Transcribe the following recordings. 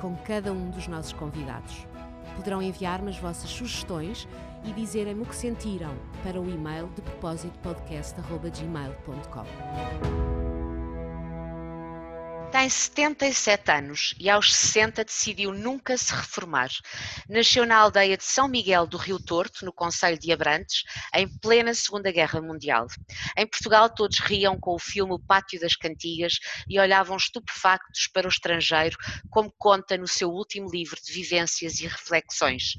com cada um dos nossos convidados. Poderão enviar-me as vossas sugestões e dizerem-me o que sentiram para o e-mail de propósito podcast.gmail.com. Tem 77 anos e aos 60 decidiu nunca se reformar. Nasceu na aldeia de São Miguel do Rio Torto, no Conselho de Abrantes, em plena Segunda Guerra Mundial. Em Portugal todos riam com o filme O Pátio das Cantigas e olhavam estupefactos para o estrangeiro, como conta no seu último livro de vivências e reflexões.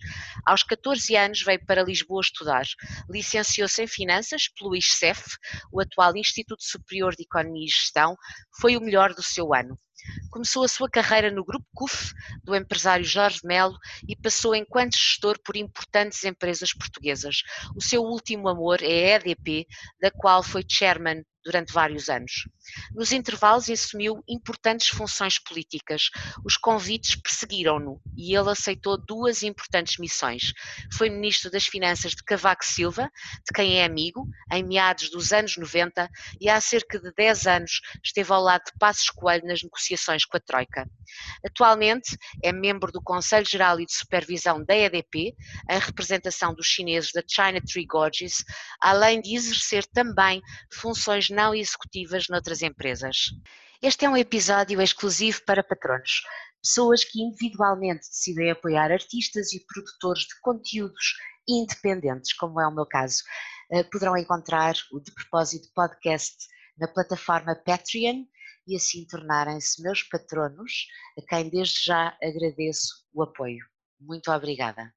Aos 14 anos veio para Lisboa estudar. Licenciou-se em Finanças pelo ISCEF, o atual Instituto Superior de Economia e Gestão, foi o melhor do seu ano. Começou a sua carreira no Grupo CUF, do empresário Jorge Melo, e passou enquanto gestor por importantes empresas portuguesas. O seu último amor é a EDP, da qual foi chairman durante vários anos. Nos intervalos assumiu importantes funções políticas. Os convites perseguiram-no e ele aceitou duas importantes missões. Foi ministro das Finanças de Cavaco Silva, de quem é amigo, em meados dos anos 90 e há cerca de 10 anos esteve ao lado de Passos Coelho nas negociações com a Troika. Atualmente é membro do Conselho Geral e de Supervisão da EDP, em representação dos chineses da China Tree Gorges, além de exercer também funções não executivas noutras empresas. Este é um episódio exclusivo para patronos, pessoas que individualmente decidem apoiar artistas e produtores de conteúdos independentes, como é o meu caso. Eh, poderão encontrar o De Propósito Podcast na plataforma Patreon e assim tornarem-se meus patronos, a quem desde já agradeço o apoio. Muito obrigada.